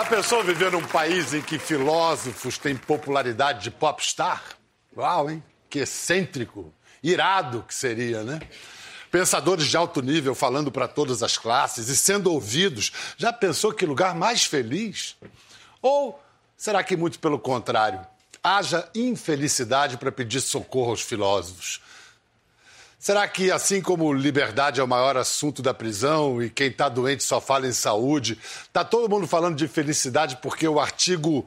Já pensou viver num país em que filósofos têm popularidade de popstar? Uau, hein? Que excêntrico, irado que seria, né? Pensadores de alto nível falando para todas as classes e sendo ouvidos. Já pensou que lugar mais feliz? Ou será que muito pelo contrário? Haja infelicidade para pedir socorro aos filósofos. Será que, assim como liberdade é o maior assunto da prisão e quem está doente só fala em saúde, está todo mundo falando de felicidade porque o artigo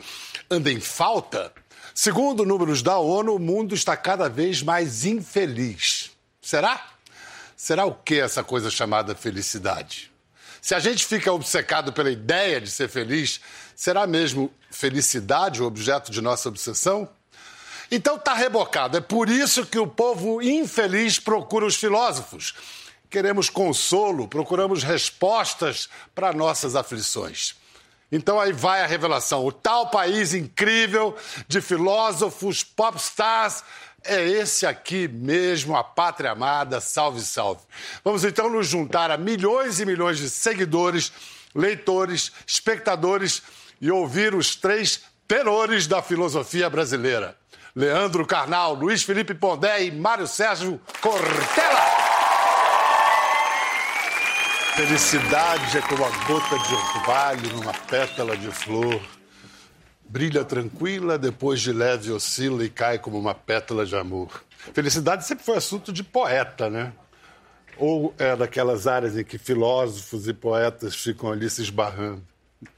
anda em falta? Segundo números da ONU, o mundo está cada vez mais infeliz. Será? Será o que essa coisa chamada felicidade? Se a gente fica obcecado pela ideia de ser feliz, será mesmo felicidade o objeto de nossa obsessão? Então está rebocado. É por isso que o povo infeliz procura os filósofos. Queremos consolo, procuramos respostas para nossas aflições. Então aí vai a revelação. O tal país incrível de filósofos, popstars, é esse aqui mesmo, a pátria amada, salve, salve. Vamos então nos juntar a milhões e milhões de seguidores, leitores, espectadores e ouvir os três tenores da filosofia brasileira. Leandro Carnal, Luiz Felipe Pondé e Mário Sérgio Cortella. Felicidade é como a gota de orvalho numa pétala de flor. Brilha tranquila, depois de leve oscila e cai como uma pétala de amor. Felicidade sempre foi assunto de poeta, né? Ou é daquelas áreas em que filósofos e poetas ficam ali se esbarrando?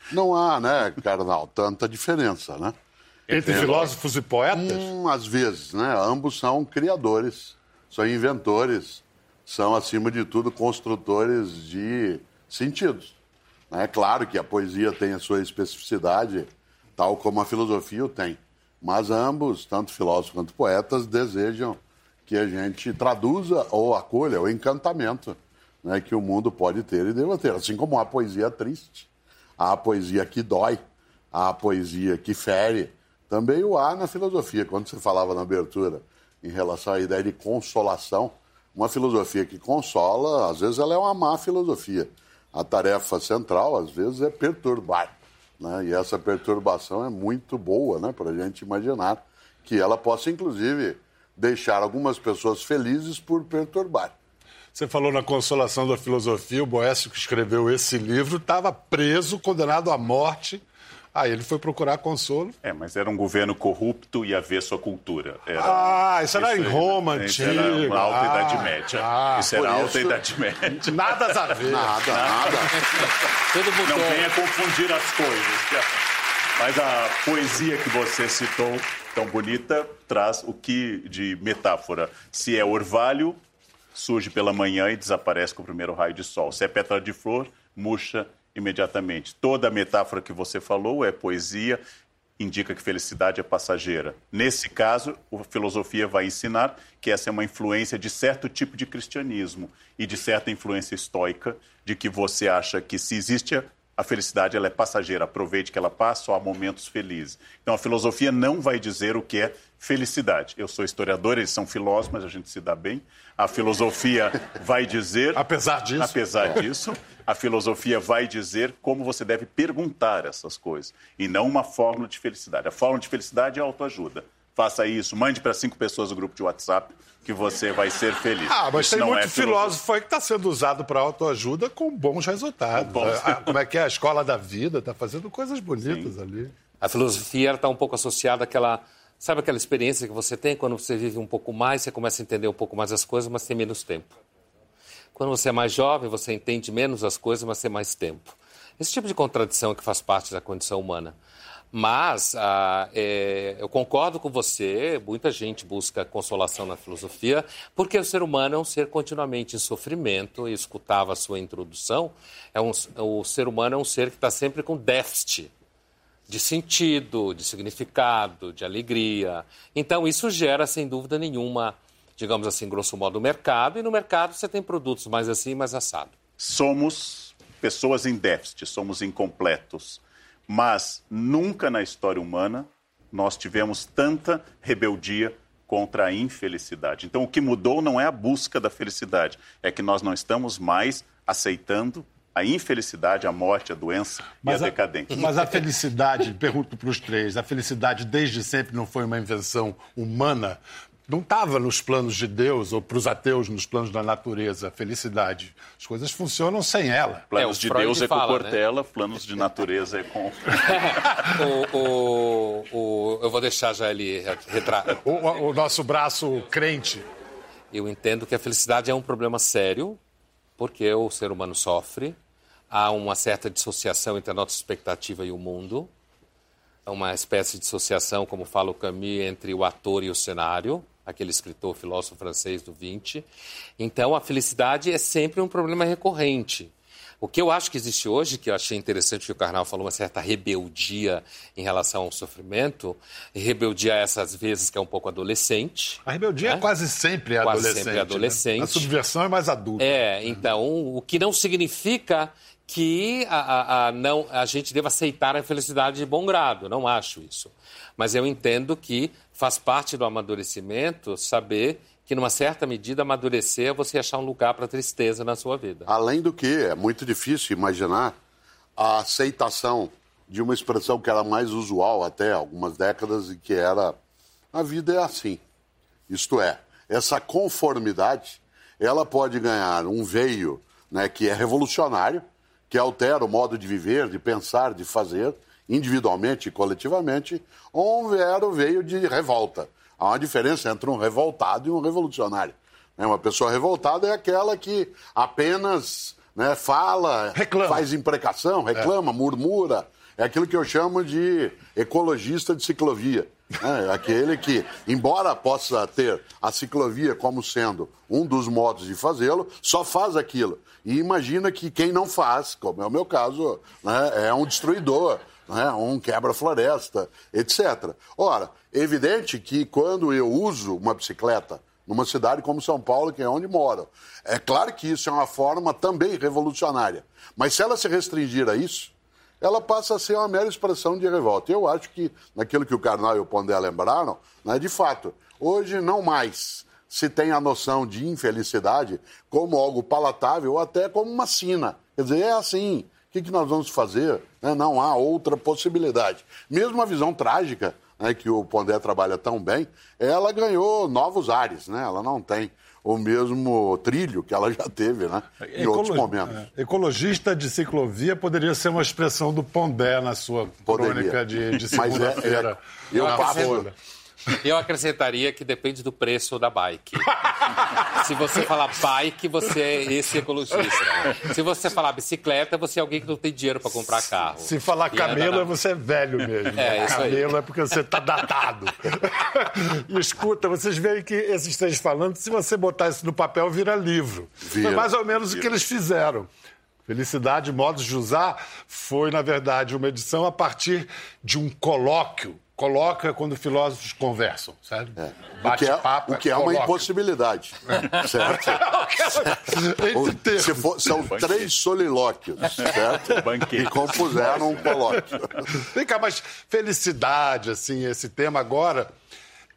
Não há, né, Carnal, tanta diferença, né? Entre Entendo. filósofos e poetas? Hum, às vezes, né? Ambos são criadores, são inventores, são, acima de tudo, construtores de sentidos. É claro que a poesia tem a sua especificidade, tal como a filosofia o tem. Mas ambos, tanto filósofos quanto poetas, desejam que a gente traduza ou acolha o encantamento né, que o mundo pode ter e deva ter. Assim como há poesia triste, há poesia que dói, há poesia que fere, também o há na filosofia, quando você falava na abertura em relação à ideia de consolação, uma filosofia que consola, às vezes ela é uma má filosofia. A tarefa central, às vezes, é perturbar. Né? E essa perturbação é muito boa né? para a gente imaginar que ela possa, inclusive, deixar algumas pessoas felizes por perturbar. Você falou na consolação da filosofia, o Boécio que escreveu esse livro estava preso, condenado à morte Aí ele foi procurar consolo. É, mas era um governo corrupto e avesso à cultura. Era, ah, isso era isso em Roma, antiga. Era uma alta ah, Idade Média. Ah, isso era alta isso... Idade Média. Nada a ver. Nada, nada. Tudo Não venha confundir as coisas. Mas a poesia que você citou, tão bonita, traz o que de metáfora? Se é orvalho, surge pela manhã e desaparece com o primeiro raio de sol. Se é pétala de flor, murcha imediatamente. Toda a metáfora que você falou é poesia, indica que felicidade é passageira. Nesse caso, a filosofia vai ensinar que essa é uma influência de certo tipo de cristianismo e de certa influência estoica, de que você acha que se existe a felicidade ela é passageira, aproveite que ela passa ou há momentos felizes. Então a filosofia não vai dizer o que é felicidade. Eu sou historiador, eles são filósofos, mas a gente se dá bem. A filosofia vai dizer. Apesar disso. Apesar disso, a filosofia vai dizer como você deve perguntar essas coisas e não uma fórmula de felicidade. A fórmula de felicidade é autoajuda. Faça isso, mande para cinco pessoas no grupo de WhatsApp que você vai ser feliz. Ah, mas Isso tem muito é filósofo aí que está sendo usado para autoajuda com bons resultados. Bom. Ah, como é que é? A escola da vida está fazendo coisas bonitas Sim. ali. A filosofia está um pouco associada àquela. Sabe aquela experiência que você tem quando você vive um pouco mais, você começa a entender um pouco mais as coisas, mas tem menos tempo. Quando você é mais jovem, você entende menos as coisas, mas tem mais tempo. Esse tipo de contradição é que faz parte da condição humana. Mas ah, é, eu concordo com você, muita gente busca consolação na filosofia, porque o ser humano é um ser continuamente em sofrimento, e escutava a sua introdução, é um, o ser humano é um ser que está sempre com déficit de sentido, de significado, de alegria. Então, isso gera, sem dúvida nenhuma, digamos assim, grosso modo, o mercado, e no mercado você tem produtos mais assim, mais assado. Somos pessoas em déficit, somos incompletos mas nunca na história humana nós tivemos tanta rebeldia contra a infelicidade. Então, o que mudou não é a busca da felicidade, é que nós não estamos mais aceitando a infelicidade, a morte, a doença mas e a, a decadência. Mas a felicidade, pergunto para os três, a felicidade desde sempre não foi uma invenção humana? Não estava nos planos de Deus ou para os ateus nos planos da natureza, a felicidade. As coisas funcionam sem ela. Planos é, de Freud Deus é fala, com Cortella, né? planos de natureza é com. o, o, o, eu vou deixar já ele retratar. O, o nosso braço crente. Eu entendo que a felicidade é um problema sério, porque o ser humano sofre, há uma certa dissociação entre a nossa expectativa e o mundo, uma espécie de dissociação, como fala o Camus, entre o ator e o cenário, aquele escritor, filósofo francês do 20. Então, a felicidade é sempre um problema recorrente. O que eu acho que existe hoje, que eu achei interessante que o Karnal falou, uma certa rebeldia em relação ao sofrimento, rebeldia essas vezes que é um pouco adolescente. A rebeldia né? é quase sempre quase adolescente. Sempre adolescente. Né? A subversão é mais adulta. É, então, o que não significa que a, a, a, não, a gente deva aceitar a felicidade de bom grado, não acho isso. Mas eu entendo que faz parte do amadurecimento saber que, numa certa medida, amadurecer é você achar um lugar para tristeza na sua vida. Além do que, é muito difícil imaginar a aceitação de uma expressão que era mais usual até algumas décadas e que era a vida é assim. Isto é, essa conformidade, ela pode ganhar um veio né, que é revolucionário, que altera o modo de viver, de pensar, de fazer, individualmente e coletivamente, um vero veio de revolta. Há uma diferença entre um revoltado e um revolucionário. Né, uma pessoa revoltada é aquela que apenas né, fala, reclama. faz imprecação, reclama, é. murmura. É aquilo que eu chamo de ecologista de ciclovia. É, aquele que, embora possa ter a ciclovia como sendo um dos modos de fazê-lo, só faz aquilo. E imagina que quem não faz, como é o meu caso, né, é um destruidor, né, um quebra-floresta, etc. Ora, é evidente que quando eu uso uma bicicleta numa cidade como São Paulo, que é onde moro, é claro que isso é uma forma também revolucionária. Mas se ela se restringir a isso, ela passa a ser uma mera expressão de revolta. Eu acho que, naquilo que o Karnal e o Pondé lembraram, né, de fato, hoje não mais se tem a noção de infelicidade como algo palatável ou até como uma sina. Quer dizer, é assim, que, que nós vamos fazer? Né, não há outra possibilidade. Mesmo a visão trágica, né, que o Pondé trabalha tão bem, ela ganhou novos ares, né? ela não tem o mesmo trilho que ela já teve, né? Em Ecolo... outros momentos. É. Ecologista de ciclovia poderia ser uma expressão do Pondé na sua poderia. crônica de, de segunda-feira. É, é, eu passo, eu acrescentaria que depende do preço da bike. Se você falar bike, você é esse ecologista. Se você falar bicicleta, você é alguém que não tem dinheiro para comprar carro. Se falar e camelo, é você é velho mesmo. É, isso camelo aí. é porque você está datado. e escuta, vocês veem que esses três falando, se você botar isso no papel, vira livro. Vira, Foi mais ou menos vira. o que eles fizeram. Felicidade, modos de usar, foi, na verdade, uma edição a partir de um colóquio coloca quando filósofos conversam, sabe? É. Bate o que é, papo, o que é uma impossibilidade. É. Certo? Se for, são três solilóquios, certo? E compuseram um colóquio. Vem cá, mas felicidade, assim, esse tema agora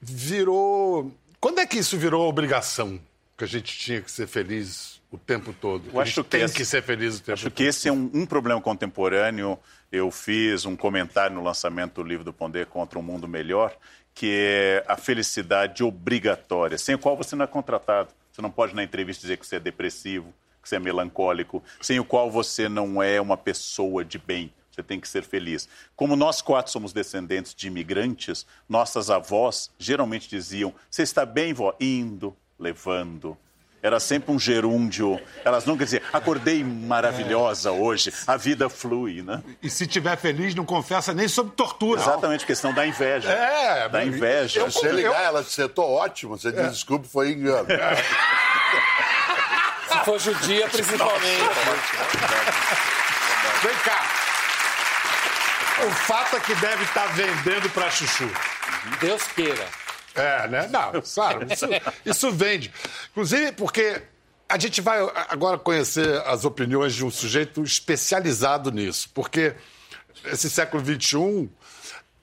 virou. Quando é que isso virou obrigação? Que a gente tinha que ser feliz o tempo todo. Eu acho que tem esse, que ser feliz o tempo acho todo. Acho que esse é um, um problema contemporâneo eu fiz um comentário no lançamento do livro do Pondé contra um mundo melhor, que é a felicidade obrigatória, sem a qual você não é contratado. Você não pode na entrevista dizer que você é depressivo, que você é melancólico, sem o qual você não é uma pessoa de bem. Você tem que ser feliz. Como nós quatro somos descendentes de imigrantes, nossas avós geralmente diziam: Você está bem, vó? Indo, levando, era sempre um gerúndio. Elas nunca diziam, acordei maravilhosa é. hoje, a vida flui, né? E se tiver feliz, não confessa nem sobre tortura. Exatamente, questão da inveja. É, da inveja. Se você ligar, eu... ela você tô ótimo, você diz, é. desculpe, foi engano. É. se for judia, principalmente. Vem cá. O fato é que deve estar vendendo para chuchu. Deus queira. É, né? Não, claro, isso, isso vende. Inclusive porque a gente vai agora conhecer as opiniões de um sujeito especializado nisso, porque esse século XXI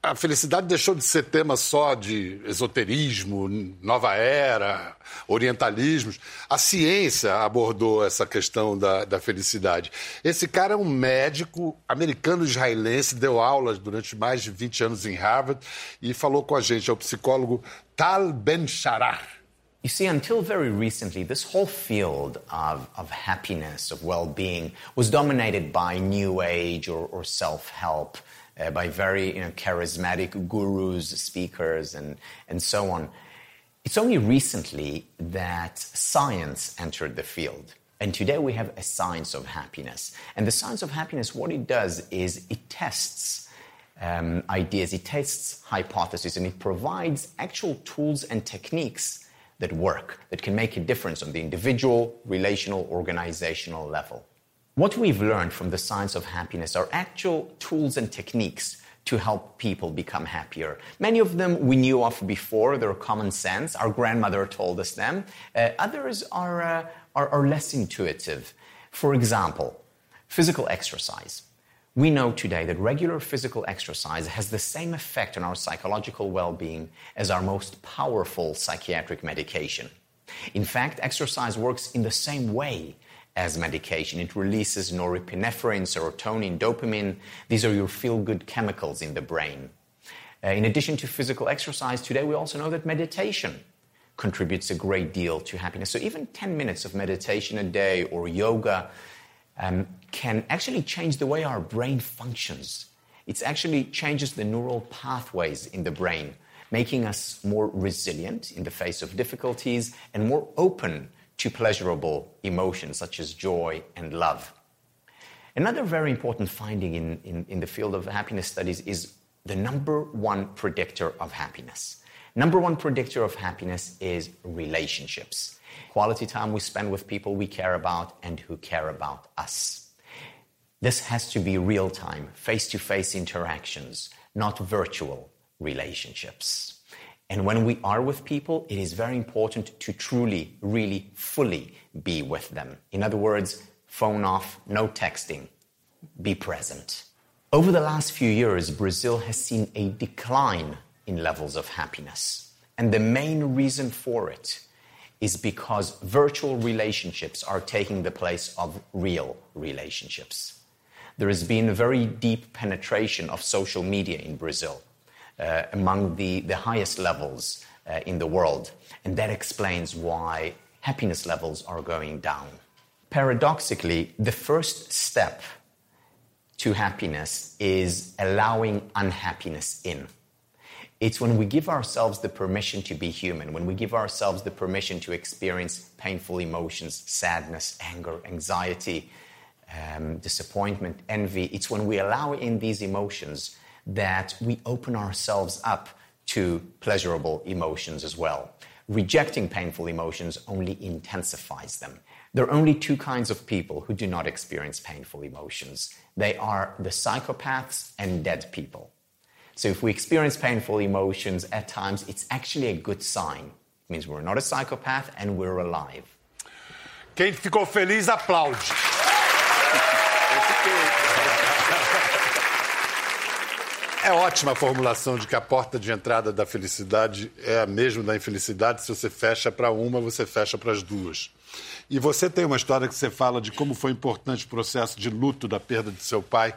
a felicidade deixou de ser tema só de esoterismo, nova era, orientalismos. A ciência abordou essa questão da, da felicidade. Esse cara é um médico americano-israelense, deu aulas durante mais de 20 anos em Harvard e falou com a gente, é o psicólogo Tal Ben-Sharar. You see, until very recently, this whole field of, of happiness, of well being, was dominated by New Age or, or self help, uh, by very you know, charismatic gurus, speakers, and, and so on. It's only recently that science entered the field. And today we have a science of happiness. And the science of happiness, what it does is it tests um, ideas, it tests hypotheses, and it provides actual tools and techniques that work, that can make a difference on the individual, relational, organizational level. What we've learned from the science of happiness are actual tools and techniques to help people become happier. Many of them we knew of before, they're common sense. Our grandmother told us them. Uh, others are, uh, are, are less intuitive. For example, physical exercise. We know today that regular physical exercise has the same effect on our psychological well being as our most powerful psychiatric medication. In fact, exercise works in the same way as medication. It releases norepinephrine, serotonin, dopamine. These are your feel good chemicals in the brain. Uh, in addition to physical exercise, today we also know that meditation contributes a great deal to happiness. So even 10 minutes of meditation a day or yoga um, can actually change the way our brain functions. It actually changes the neural pathways in the brain, making us more resilient in the face of difficulties and more open to pleasurable emotions such as joy and love. Another very important finding in, in, in the field of happiness studies is the number one predictor of happiness. Number one predictor of happiness is relationships quality time we spend with people we care about and who care about us. This has to be real time, face to face interactions, not virtual relationships. And when we are with people, it is very important to truly, really, fully be with them. In other words, phone off, no texting, be present. Over the last few years, Brazil has seen a decline in levels of happiness. And the main reason for it is because virtual relationships are taking the place of real relationships. There has been a very deep penetration of social media in Brazil among the, the highest levels uh, in the world, and that explains why happiness levels are going down. Paradoxically, the first step to happiness is allowing unhappiness in. It's when we give ourselves the permission to be human, when we give ourselves the permission to experience painful emotions, sadness, anger, anxiety, um, disappointment, envy. It's when we allow in these emotions that we open ourselves up to pleasurable emotions as well. Rejecting painful emotions only intensifies them. There are only two kinds of people who do not experience painful emotions they are the psychopaths and dead people. So if we experience painful emotions at times, it's actually a good sign. It means we're not a psychopath and we're alive. Quem ficou feliz, aplaude. É ótima a formulação de que a porta de entrada da felicidade é a mesma da infelicidade. Se você fecha para uma, você fecha para as duas. E você tem uma história que você fala de como foi importante o processo de luto da perda de seu pai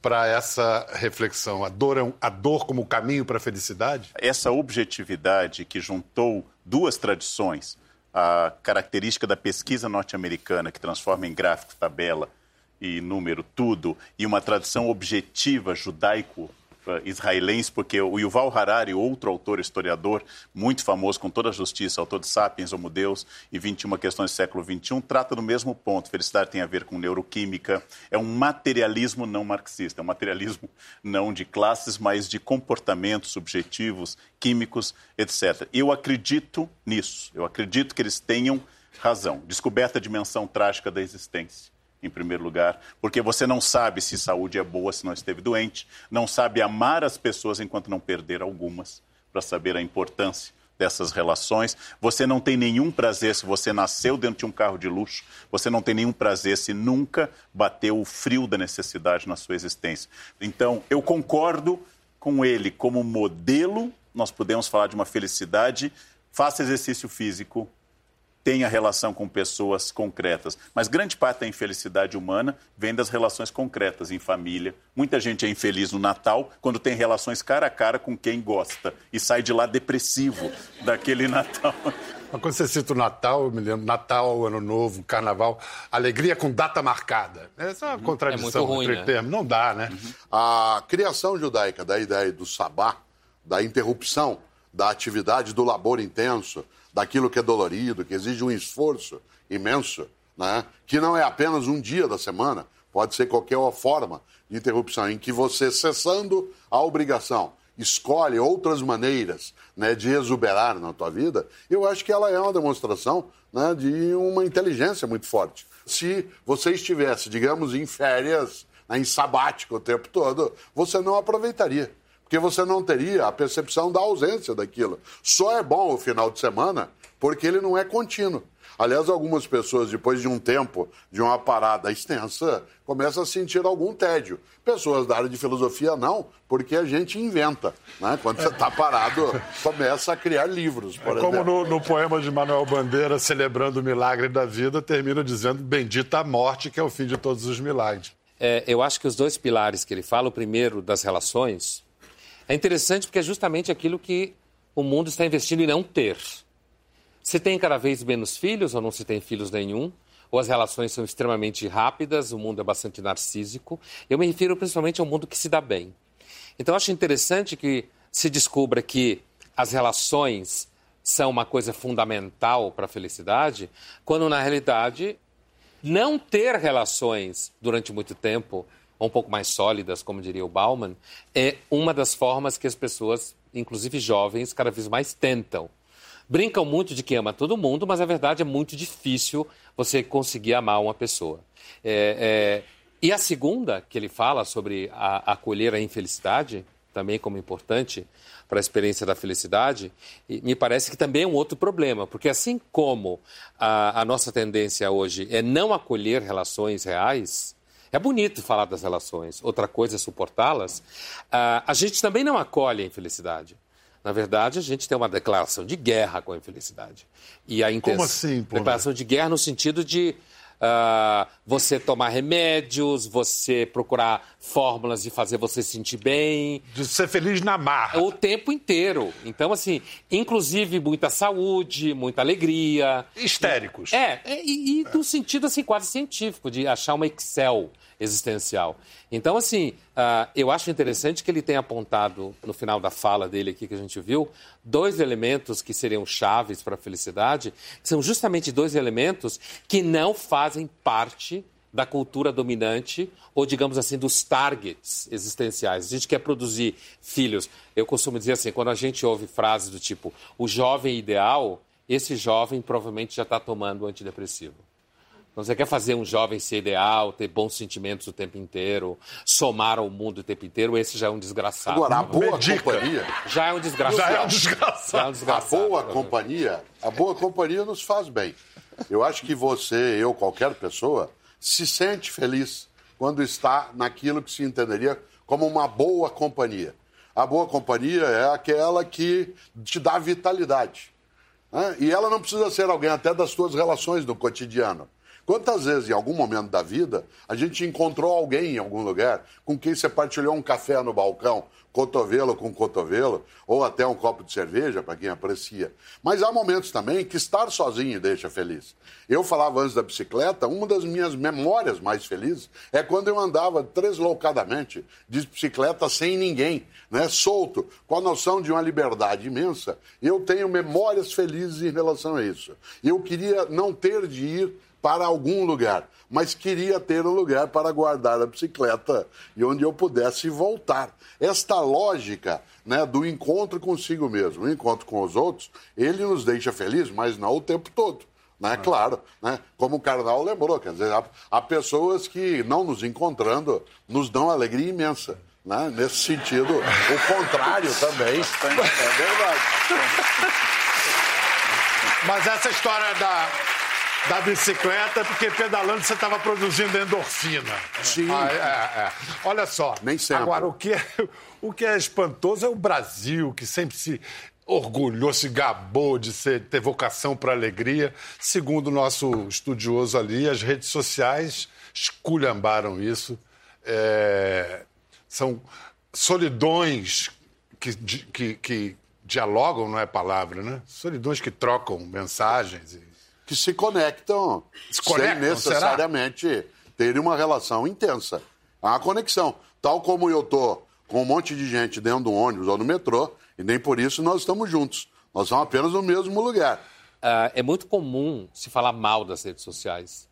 para essa reflexão. A dor, é a dor como caminho para a felicidade? Essa objetividade que juntou duas tradições, a característica da pesquisa norte-americana, que transforma em gráfico, tabela e número tudo, e uma tradição objetiva judaico israelense, porque o Yuval Harari, outro autor historiador muito famoso, com toda a justiça, autor de Sapiens, Homo Deus e 21 questões do século XXI, trata do mesmo ponto. Felicidade tem a ver com neuroquímica, é um materialismo não marxista, é um materialismo não de classes, mas de comportamentos subjetivos, químicos, etc. Eu acredito nisso, eu acredito que eles tenham razão. Descoberta a dimensão trágica da existência em primeiro lugar, porque você não sabe se saúde é boa se não esteve doente, não sabe amar as pessoas enquanto não perder algumas, para saber a importância dessas relações. Você não tem nenhum prazer se você nasceu dentro de um carro de luxo, você não tem nenhum prazer se nunca bateu o frio da necessidade na sua existência. Então, eu concordo com ele como modelo, nós podemos falar de uma felicidade. Faça exercício físico, tenha relação com pessoas concretas. Mas grande parte da infelicidade humana vem das relações concretas em família. Muita gente é infeliz no Natal quando tem relações cara a cara com quem gosta e sai de lá depressivo daquele Natal. Mas quando você cita o Natal, eu me lembro, Natal, Ano Novo, Carnaval, alegria com data marcada. Essa é uma contradição é ruim, entre né? termos. Não dá, né? Uhum. A criação judaica da ideia do sabá, da interrupção da atividade do labor intenso, daquilo que é dolorido, que exige um esforço imenso, né? que não é apenas um dia da semana, pode ser qualquer forma de interrupção, em que você, cessando a obrigação, escolhe outras maneiras né, de exuberar na tua vida, eu acho que ela é uma demonstração né, de uma inteligência muito forte. Se você estivesse, digamos, em férias, né, em sabático o tempo todo, você não aproveitaria porque você não teria a percepção da ausência daquilo. Só é bom o final de semana porque ele não é contínuo. Aliás, algumas pessoas, depois de um tempo, de uma parada extensa, começam a sentir algum tédio. Pessoas da área de filosofia não, porque a gente inventa. Né? Quando você está parado, começa a criar livros, por é Como no, no, poema de Manuel Bandeira, celebrando o milagre da vida, termina dizendo bendita a morte, que é o fim de todos os milagres. É, eu acho que os dois pilares que ele fala, o primeiro das relações, é interessante porque é justamente aquilo que o mundo está investindo em não ter. Se tem cada vez menos filhos ou não se tem filhos nenhum, ou as relações são extremamente rápidas, o mundo é bastante narcísico. Eu me refiro principalmente ao mundo que se dá bem. Então, acho interessante que se descubra que as relações são uma coisa fundamental para a felicidade, quando na realidade não ter relações durante muito tempo ou um pouco mais sólidas, como diria o Bauman, é uma das formas que as pessoas, inclusive jovens, cada vez mais tentam. Brincam muito de que ama todo mundo, mas a verdade é muito difícil você conseguir amar uma pessoa. É, é... E a segunda, que ele fala sobre a, acolher a infelicidade, também como importante para a experiência da felicidade, me parece que também é um outro problema, porque assim como a, a nossa tendência hoje é não acolher relações reais, é bonito falar das relações, outra coisa é suportá-las. Uh, a gente também não acolhe a infelicidade. Na verdade, a gente tem uma declaração de guerra com a infelicidade. E a intenção, Como assim, pô? Declaração de guerra no sentido de uh, você tomar remédios, você procurar fórmulas de fazer você se sentir bem. De ser feliz na marra. O tempo inteiro. Então, assim, inclusive muita saúde, muita alegria. Histéricos. É, e, e no sentido assim, quase científico, de achar uma Excel existencial. Então, assim, uh, eu acho interessante que ele tenha apontado, no final da fala dele aqui que a gente viu, dois elementos que seriam chaves para a felicidade, que são justamente dois elementos que não fazem parte da cultura dominante ou, digamos assim, dos targets existenciais. A gente quer produzir filhos. Eu costumo dizer assim, quando a gente ouve frases do tipo, o jovem ideal, esse jovem provavelmente já está tomando antidepressivo. Então, você quer fazer um jovem ser ideal, ter bons sentimentos o tempo inteiro, somar ao mundo o tempo inteiro, esse já é um desgraçado. Agora, a boa companhia... Já é um desgraçado. Já é um desgraçado. Já é um A desgraçado. boa companhia, a boa companhia nos faz bem. Eu acho que você, eu, qualquer pessoa, se sente feliz quando está naquilo que se entenderia como uma boa companhia. A boa companhia é aquela que te dá vitalidade. né? E ela não precisa ser alguém até das suas relações do cotidiano. Quantas vezes, em algum momento da vida, a gente encontrou alguém em algum lugar com quem você partilhou um café no balcão, cotovelo com cotovelo, ou até um copo de cerveja, para quem aprecia. Mas há momentos também que estar sozinho deixa feliz. Eu falava antes da bicicleta, uma das minhas memórias mais felizes é quando eu andava tresloucadamente de bicicleta sem ninguém, né, solto, com a noção de uma liberdade imensa. Eu tenho memórias felizes em relação a isso. Eu queria não ter de ir para algum lugar, mas queria ter um lugar para guardar a bicicleta e onde eu pudesse voltar. Esta lógica né, do encontro consigo mesmo, o encontro com os outros, ele nos deixa felizes, mas não o tempo todo. Né? Claro, né? como o Carnal lembrou, quer dizer, há, há pessoas que, não nos encontrando, nos dão alegria imensa. Né? Nesse sentido, o contrário também é verdade. Mas essa história da, da bicicleta, porque pedalando você estava produzindo endorfina. Sim. Ah, é, é. Olha só. Nem sempre. Agora, o que, é, o que é espantoso é o Brasil, que sempre se orgulhou, se gabou de ser, ter vocação para alegria. Segundo o nosso estudioso ali, as redes sociais esculhambaram isso. É, são solidões que, que, que dialogam, não é palavra, né? Solidões que trocam mensagens. E... Que se conectam, Se conectam, sem necessariamente terem uma relação intensa. Há uma conexão. Tal como eu tô com um monte de gente dentro do ônibus ou no metrô, e nem por isso nós estamos juntos. Nós estamos apenas no mesmo lugar. Ah, é muito comum se falar mal das redes sociais.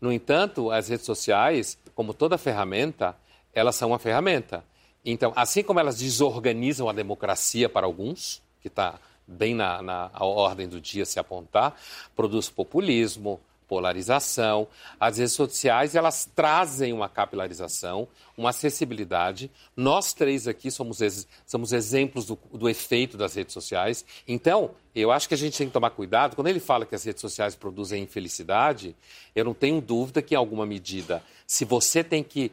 No entanto, as redes sociais, como toda ferramenta, elas são uma ferramenta. Então, assim como elas desorganizam a democracia para alguns, que está bem na, na ordem do dia se apontar, produz populismo, polarização. As redes sociais, elas trazem uma capilarização, uma acessibilidade. Nós três aqui somos, ex somos exemplos do, do efeito das redes sociais. Então, eu acho que a gente tem que tomar cuidado. Quando ele fala que as redes sociais produzem infelicidade, eu não tenho dúvida que, em alguma medida, se você tem que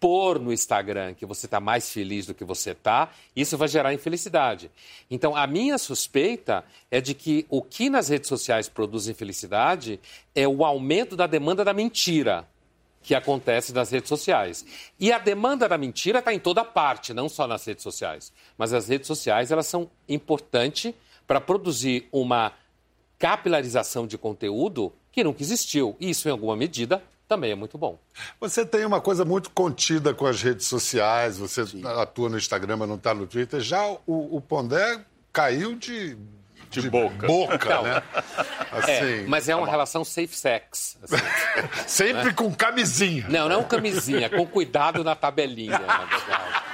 pôr no Instagram que você está mais feliz do que você está, isso vai gerar infelicidade. Então, a minha suspeita é de que o que nas redes sociais produz infelicidade é o aumento da demanda da mentira que acontece nas redes sociais. E a demanda da mentira está em toda parte, não só nas redes sociais. Mas as redes sociais elas são importantes para produzir uma capilarização de conteúdo que nunca existiu. E isso, em alguma medida, também é muito bom. Você tem uma coisa muito contida com as redes sociais, você Sim. atua no Instagram, mas não está no Twitter. Já o, o Pondé caiu de, de, de boca, boca né? Assim, é, mas é uma tá relação safe sex. Assim, Sempre né? com camisinha. Não, não camisinha, com cuidado na tabelinha, na verdade.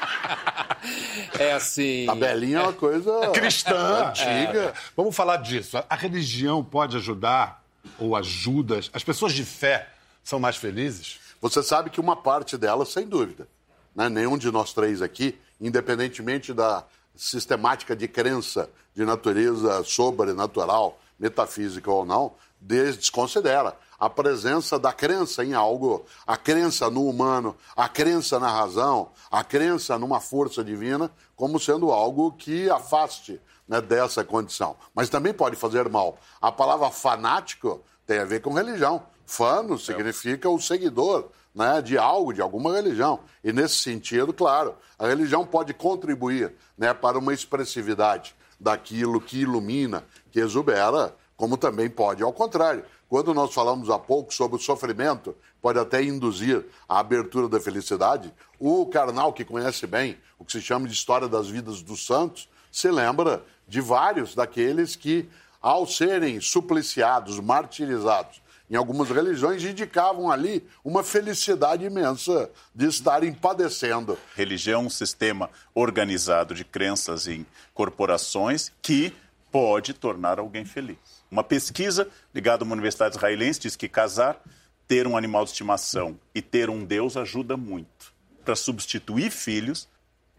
É assim. Tabelinha é uma coisa cristã, antiga. É. Vamos falar disso. A religião pode ajudar ou ajuda as pessoas de fé são mais felizes? Você sabe que uma parte delas, sem dúvida. Né? Nenhum de nós três aqui, independentemente da sistemática de crença de natureza sobrenatural, metafísica ou não, desconsidera a presença da crença em algo, a crença no humano, a crença na razão, a crença numa força divina, como sendo algo que afaste né, dessa condição. Mas também pode fazer mal. A palavra fanático tem a ver com religião. Fano significa o seguidor né, de algo, de alguma religião. E nesse sentido, claro, a religião pode contribuir né, para uma expressividade daquilo que ilumina, que exubera, como também pode ao contrário. Quando nós falamos há pouco sobre o sofrimento, pode até induzir a abertura da felicidade, o carnal que conhece bem o que se chama de história das vidas dos santos, se lembra de vários daqueles que, ao serem supliciados, martirizados, em algumas religiões indicavam ali uma felicidade imensa de estarem padecendo. Religião é um sistema organizado de crenças em corporações que pode tornar alguém feliz. Uma pesquisa ligada a uma universidade israelense diz que casar, ter um animal de estimação e ter um Deus ajuda muito. Para substituir filhos,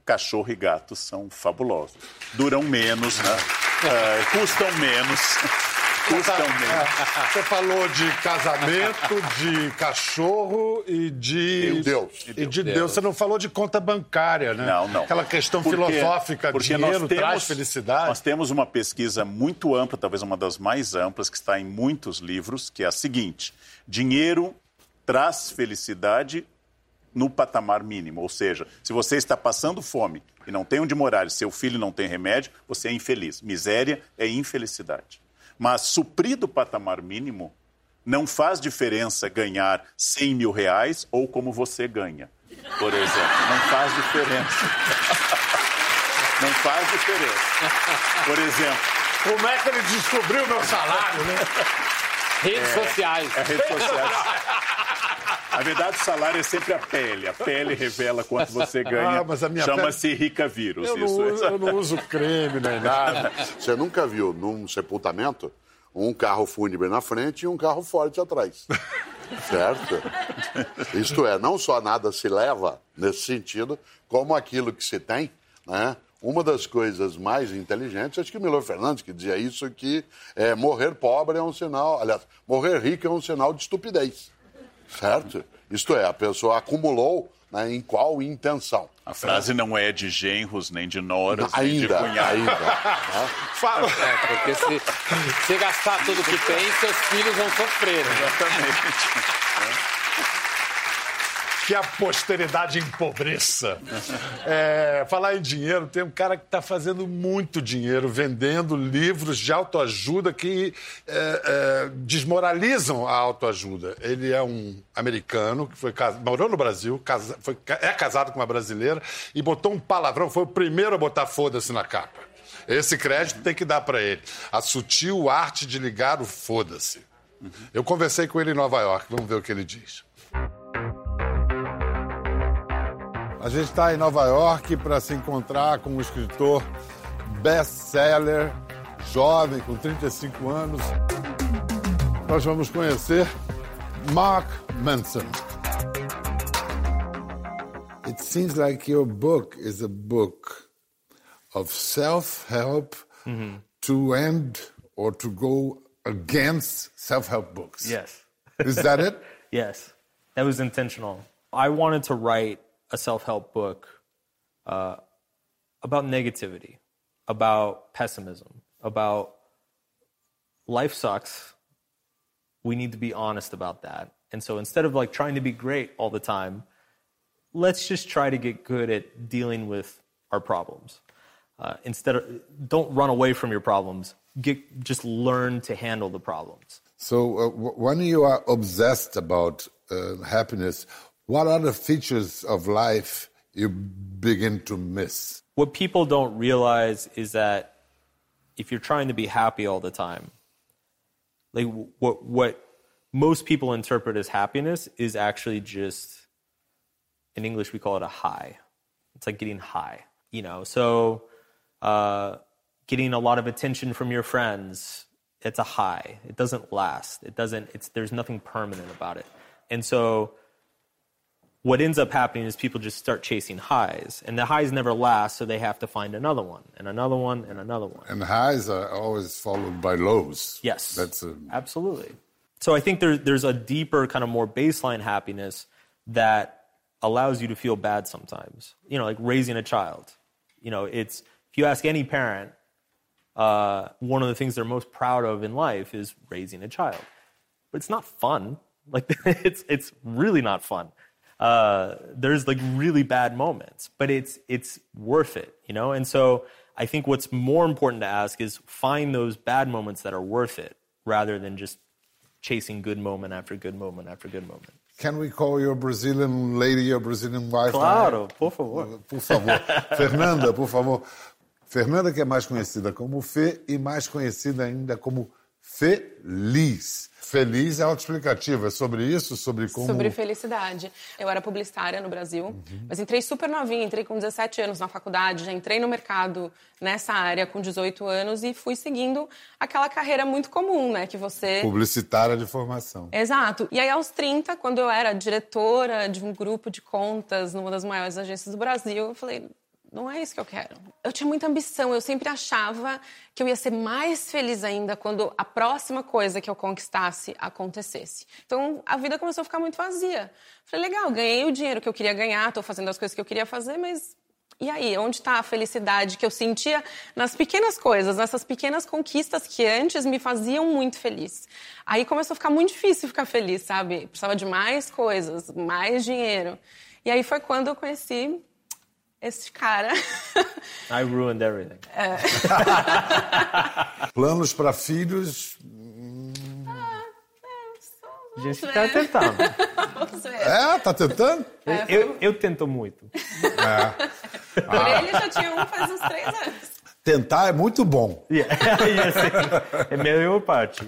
cachorro e gato são fabulosos. Duram menos, né? Uh, custam menos. Custam menos. Você falou de casamento, de cachorro e de. E Deus. E de Deus. Você não falou de conta bancária, né? Não, não. Aquela questão porque, filosófica, porque dinheiro temos, traz felicidade. Nós temos uma pesquisa muito ampla, talvez uma das mais amplas, que está em muitos livros, que é a seguinte: dinheiro traz felicidade no patamar mínimo. Ou seja, se você está passando fome e não tem onde morar e seu filho não tem remédio, você é infeliz. Miséria é infelicidade. Mas suprido o patamar mínimo, não faz diferença ganhar 100 mil reais ou como você ganha, por exemplo. Não faz diferença. Não faz diferença. Por exemplo. Como é que ele descobriu o meu salário, né? Redes é, sociais. É, redes sociais. Na verdade, o salário é sempre a pele. A pele revela quanto você ganha. Ah, Chama-se pele... rica vírus. Eu, isso. Não, uso, eu não uso creme nem nada. Você nunca viu num sepultamento um carro fúnebre na frente e um carro forte atrás. certo? Isto é, não só nada se leva nesse sentido, como aquilo que se tem, né? uma das coisas mais inteligentes, acho que o Milor Fernandes que dizia isso, que é, morrer pobre é um sinal, aliás, morrer rico é um sinal de estupidez, certo? Isto é, a pessoa acumulou né, em qual intenção. A frase não é de genros, nem de noras, ainda, nem de cunhados. Ainda. né? Fala. É, porque se você gastar tudo que tem, seus filhos vão sofrer. Né? Exatamente. que a posteridade empobreça. É, falar em dinheiro, tem um cara que está fazendo muito dinheiro vendendo livros de autoajuda que é, é, desmoralizam a autoajuda. Ele é um americano que foi morou no Brasil, casa- foi- é casado com uma brasileira e botou um palavrão, foi o primeiro a botar foda-se na capa. Esse crédito tem que dar para ele. A sutil arte de ligar o foda-se. Eu conversei com ele em Nova York, vamos ver o que ele diz. A gente está em Nova York para se encontrar com um escritor best-seller, jovem, com 35 anos. Nós vamos conhecer Mark Manson. It seems like your book is a book of self-help to end or to go against self-help books. Yes. Is that it? Yes. That was intentional. I wanted to write a self help book uh, about negativity, about pessimism, about life sucks. We need to be honest about that. And so instead of like trying to be great all the time, let's just try to get good at dealing with our problems. Uh, instead of don't run away from your problems. Get just learn to handle the problems. So, uh, when you are obsessed about uh, happiness, what other features of life you begin to miss? what people don't realize is that if you're trying to be happy all the time, like what what most people interpret as happiness is actually just in English we call it a high. It's like getting high, you know. So uh, getting a lot of attention from your friends, it's a high. It doesn't last. It doesn't. It's there's nothing permanent about it, and so what ends up happening is people just start chasing highs, and the highs never last, so they have to find another one, and another one, and another one. And highs are always followed by lows. Yes. That's a, Absolutely. So I think there, there's a deeper, kind of more baseline happiness that allows you to feel bad sometimes. You know, like raising a child. You know, it's, if you ask any parent, uh, one of the things they're most proud of in life is raising a child. But it's not fun. Like, it's, it's really not fun. Uh, there's like really bad moments, but it's, it's worth it, you know? And so I think what's more important to ask is find those bad moments that are worth it rather than just chasing good moment after good moment after good moment. Can we call your Brazilian lady your Brazilian wife? Claro, por favor. Por favor. Fernanda, por favor. Fernanda, que é mais conhecida como Fê e mais conhecida ainda como Feliz. Feliz é autoexplicativo, é sobre isso, sobre como... Sobre felicidade. Eu era publicitária no Brasil, mas entrei super novinha, entrei com 17 anos na faculdade, já entrei no mercado nessa área com 18 anos e fui seguindo aquela carreira muito comum, né, que você Publicitária de formação. Exato. E aí, aos 30, quando eu era diretora de um grupo de contas numa das maiores agências do Brasil, eu falei: não é isso que eu quero. Eu tinha muita ambição, eu sempre achava que eu ia ser mais feliz ainda quando a próxima coisa que eu conquistasse acontecesse. Então, a vida começou a ficar muito vazia. Falei: legal, ganhei o dinheiro que eu queria ganhar, estou fazendo as coisas que eu queria fazer, mas e aí, onde está a felicidade que eu sentia nas pequenas coisas, nessas pequenas conquistas que antes me faziam muito feliz? Aí começou a ficar muito difícil ficar feliz, sabe? Precisava de mais coisas, mais dinheiro. E aí foi quando eu conheci esse cara. I ruined everything. Planos para filhos... A gente tá tentando. É, tá tentando? Eu, eu tento muito. Por ele já tinha um faz uns três anos. Tentar é muito bom. E assim, é melhor parte.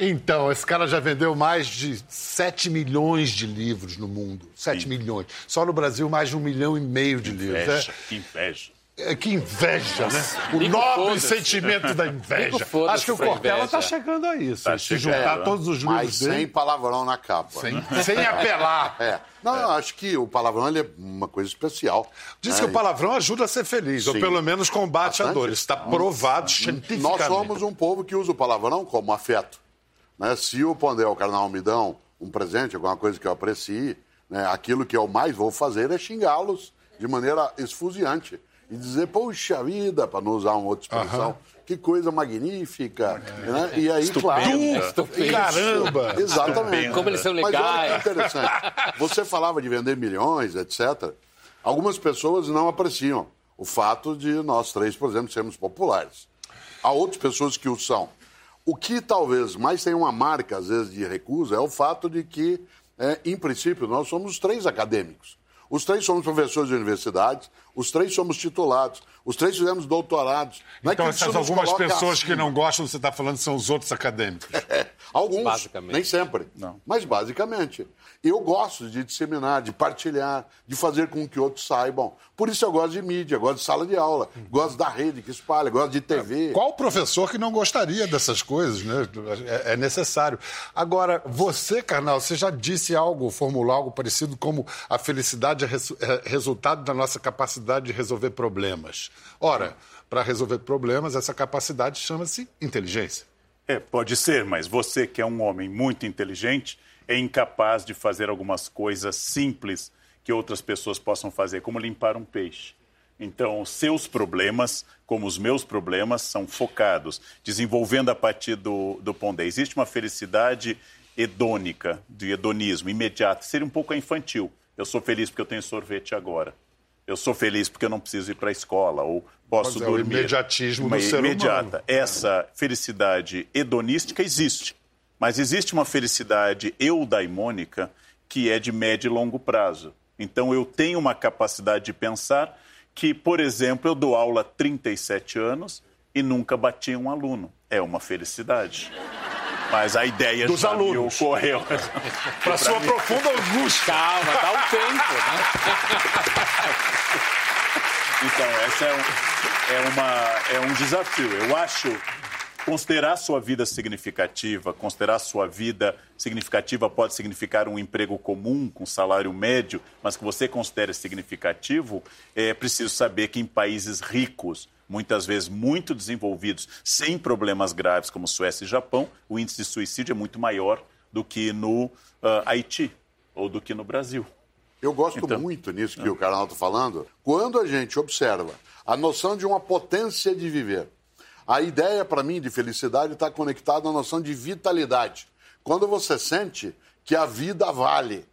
Então, esse cara já vendeu mais de 7 milhões de livros no mundo. 7 milhões. Só no Brasil, mais de um milhão e meio de livros. Inveja, É, que inveja. É, que inveja, né? O nobre sentimento da inveja. Acho que o Cortella está chegando a isso. Tá se juntar todos os livros Mas dele. sem palavrão na capa. Sem, sem apelar. É. Não, é. acho que o palavrão é uma coisa especial. Diz é. que o palavrão ajuda a ser feliz, Sim. ou pelo menos combate Bastante. a dor. Está provado cientificamente. Nós somos um povo que usa o palavrão como afeto. Né? Se o Pondé, o Carnal me dão um presente, alguma coisa que eu aprecie, né? aquilo que eu mais vou fazer é xingá-los de maneira esfuziante e dizer, poxa vida, para não usar uma outra expressão, que coisa magnífica. É. Né? E aí, Estupendo. claro. Caramba! Exatamente. Como eles são legais. Mas olha que interessante. Você falava de vender milhões, etc. Algumas pessoas não apreciam o fato de nós três, por exemplo, sermos populares. Há outras pessoas que o são. O que talvez mais tem uma marca, às vezes, de recusa é o fato de que, é, em princípio, nós somos três acadêmicos. Os três somos professores de universidades, os três somos titulados, os três fizemos doutorados. Não então, é essas algumas pessoas que não gostam, você está falando, são os outros acadêmicos. É, alguns, nem sempre, não. mas basicamente. Eu gosto de disseminar, de partilhar, de fazer com que outros saibam. Por isso eu gosto de mídia, gosto de sala de aula, gosto da rede que espalha, gosto de TV. Qual professor que não gostaria dessas coisas, né? É, é necessário. Agora, você, Carnal, você já disse algo, formulou algo parecido como a felicidade é, res, é resultado da nossa capacidade de resolver problemas. Ora, para resolver problemas, essa capacidade chama-se inteligência. É, pode ser, mas você que é um homem muito inteligente é incapaz de fazer algumas coisas simples que outras pessoas possam fazer, como limpar um peixe. Então, seus problemas, como os meus problemas, são focados, desenvolvendo a partir do, do Pondé. Existe uma felicidade hedônica, de hedonismo, imediato, seria um pouco infantil. Eu sou feliz porque eu tenho sorvete agora. Eu sou feliz porque eu não preciso ir para a escola ou posso Mas é dormir. O imediatismo do ser imediata. humano. Essa felicidade hedonística existe. Mas existe uma felicidade eudaimônica que é de médio e longo prazo. Então eu tenho uma capacidade de pensar que, por exemplo, eu dou aula há 37 anos e nunca bati um aluno. É uma felicidade. Mas a ideia Dos já alunos. me ocorreu. Para sua mim... profunda angústia. Calma, dá um tempo, né? então, essa é um, é, uma, é um desafio. Eu acho Considerar sua vida significativa, considerar sua vida significativa pode significar um emprego comum com salário médio, mas que você considere significativo, é preciso saber que em países ricos, muitas vezes muito desenvolvidos, sem problemas graves como Suécia e Japão, o índice de suicídio é muito maior do que no uh, Haiti ou do que no Brasil. Eu gosto então, muito nisso que o Carnal está falando. Quando a gente observa a noção de uma potência de viver, a ideia, para mim, de felicidade está conectada à noção de vitalidade. Quando você sente que a vida vale.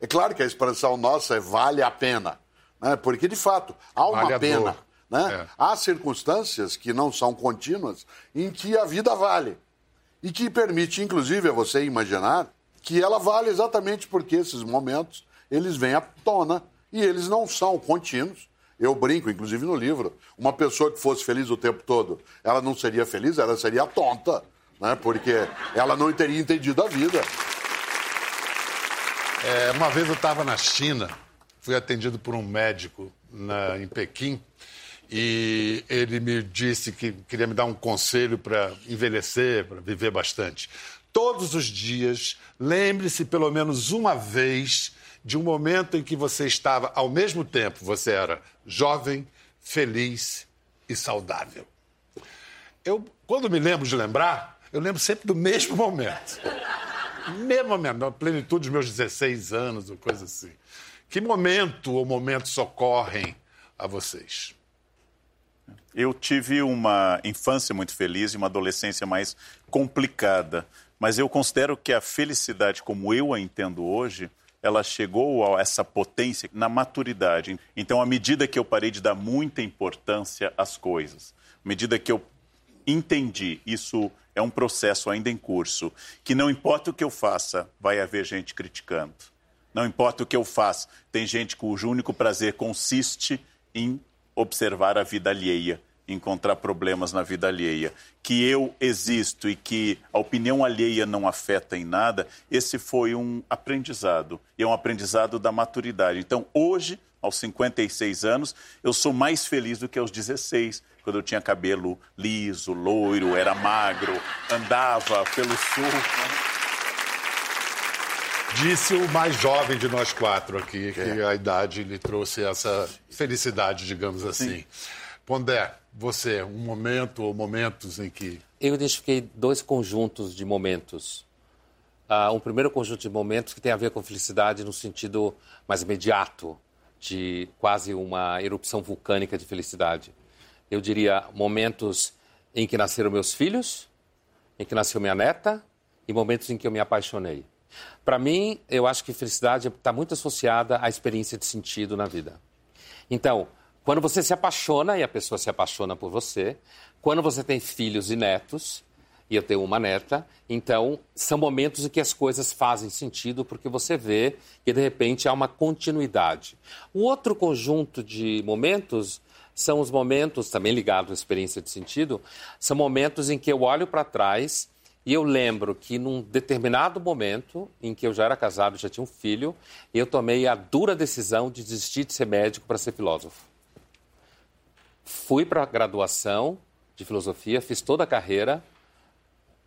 É claro que a expressão nossa é vale a pena, né? porque, de fato, há uma vale pena. Né? É. Há circunstâncias que não são contínuas em que a vida vale. E que permite, inclusive, a você imaginar que ela vale exatamente porque esses momentos eles vêm à tona e eles não são contínuos eu brinco, inclusive no livro, uma pessoa que fosse feliz o tempo todo, ela não seria feliz, ela seria tonta, né? porque ela não teria entendido a vida. É, uma vez eu estava na China, fui atendido por um médico na, em Pequim, e ele me disse que queria me dar um conselho para envelhecer, para viver bastante. Todos os dias, lembre-se pelo menos uma vez de um momento em que você estava, ao mesmo tempo, você era jovem, feliz e saudável. Eu, quando me lembro de lembrar, eu lembro sempre do mesmo momento. mesmo momento, na plenitude dos meus 16 anos, ou coisa assim. Que momento ou momentos ocorrem a vocês? Eu tive uma infância muito feliz e uma adolescência mais complicada. Mas eu considero que a felicidade, como eu a entendo hoje, ela chegou a essa potência na maturidade. Então, à medida que eu parei de dar muita importância às coisas, à medida que eu entendi, isso é um processo ainda em curso, que não importa o que eu faça, vai haver gente criticando. Não importa o que eu faça, tem gente cujo único prazer consiste em observar a vida alheia encontrar problemas na vida alheia, que eu existo e que a opinião alheia não afeta em nada, esse foi um aprendizado. E é um aprendizado da maturidade. Então, hoje, aos 56 anos, eu sou mais feliz do que aos 16, quando eu tinha cabelo liso, loiro, era magro, andava pelo sul. Disse o mais jovem de nós quatro aqui, que é. a idade lhe trouxe essa felicidade, digamos assim. Sim. Pondé, você, um momento ou momentos em que. Eu identifiquei dois conjuntos de momentos. Uh, um primeiro conjunto de momentos que tem a ver com felicidade no sentido mais imediato, de quase uma erupção vulcânica de felicidade. Eu diria momentos em que nasceram meus filhos, em que nasceu minha neta e momentos em que eu me apaixonei. Para mim, eu acho que felicidade está muito associada à experiência de sentido na vida. Então, quando você se apaixona e a pessoa se apaixona por você, quando você tem filhos e netos, e eu tenho uma neta, então são momentos em que as coisas fazem sentido porque você vê que de repente há uma continuidade. O outro conjunto de momentos são os momentos, também ligados à experiência de sentido, são momentos em que eu olho para trás e eu lembro que num determinado momento, em que eu já era casado, já tinha um filho, eu tomei a dura decisão de desistir de ser médico para ser filósofo. Fui para a graduação de filosofia, fiz toda a carreira.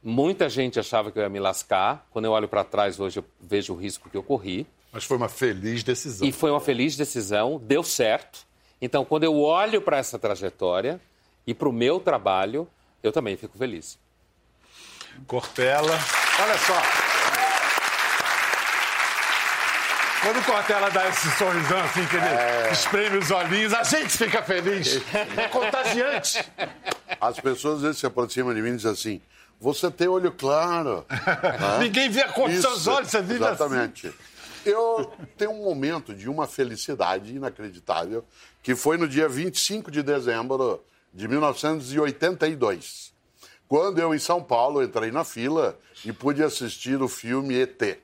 Muita gente achava que eu ia me lascar. Quando eu olho para trás hoje, eu vejo o risco que eu corri. Mas foi uma feliz decisão. E foi uma feliz decisão, deu certo. Então, quando eu olho para essa trajetória e para o meu trabalho, eu também fico feliz. Cortella. Olha só. Quando o Cortella dá esse sorrisão assim, que ele é... espreme os olhinhos, a gente fica feliz. É contagiante. As pessoas às vezes se aproximam de mim e dizem assim: você tem olho claro. Ninguém vê a cor dos seus olhos, você vive assim. Exatamente. Assim. Eu tenho um momento de uma felicidade inacreditável, que foi no dia 25 de dezembro de 1982 quando eu, em São Paulo, entrei na fila e pude assistir o filme ET.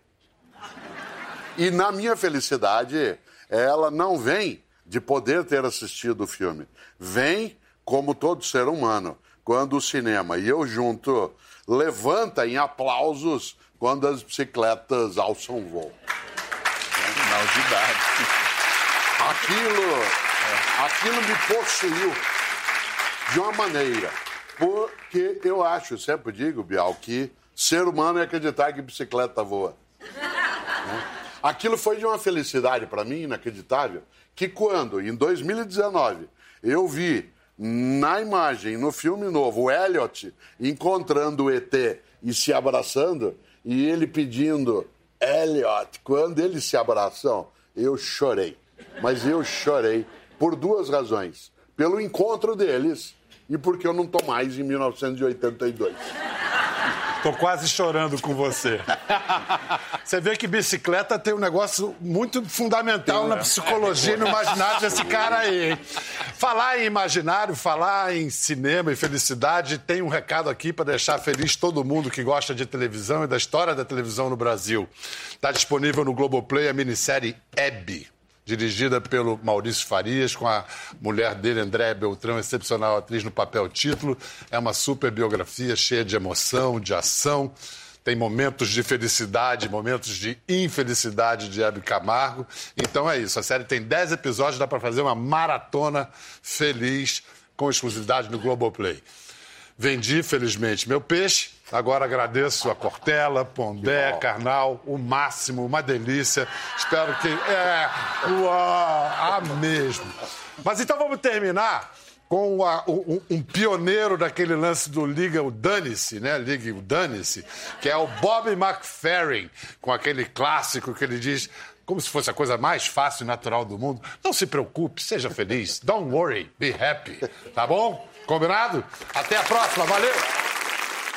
E na minha felicidade, ela não vem de poder ter assistido o filme. Vem como todo ser humano, quando o cinema, e eu junto, levanta em aplausos quando as bicicletas alçam voo. Final de idade. Aquilo, aquilo me possuiu de uma maneira porque eu acho, sempre digo, Bial, que ser humano é acreditar que bicicleta voa. Né? Aquilo foi de uma felicidade para mim inacreditável, que quando, em 2019, eu vi na imagem, no filme novo, o Elliot encontrando o ET e se abraçando, e ele pedindo, Elliot, quando eles se abraçam, eu chorei. Mas eu chorei por duas razões. Pelo encontro deles e porque eu não estou mais em 1982. Tô quase chorando com você. Você vê que bicicleta tem um negócio muito fundamental na psicologia e no imaginário desse cara aí, hein? Falar em imaginário, falar em cinema e felicidade, tem um recado aqui para deixar feliz todo mundo que gosta de televisão e da história da televisão no Brasil. Está disponível no Globoplay a minissérie Hebe dirigida pelo Maurício Farias, com a mulher dele, Andréa Beltrão, excepcional atriz no papel título. É uma super biografia cheia de emoção, de ação. Tem momentos de felicidade, momentos de infelicidade de Hebe Camargo. Então é isso. A série tem 10 episódios, dá para fazer uma maratona feliz com exclusividade no Globoplay. Vendi, felizmente, meu peixe. Agora agradeço a Cortella, Pondé, Carnal, o máximo, uma delícia. Espero que. É, uau, a mesmo. Mas então vamos terminar com a, um, um, pioneiro daquele lance do Liga o Dane-se, né? Liga o Dane-se, que é o Bob McFerrin, com aquele clássico que ele diz como se fosse a coisa mais fácil e natural do mundo. Não se preocupe, seja feliz. Don't worry, be happy. Tá bom? Combinado? Até a próxima, valeu!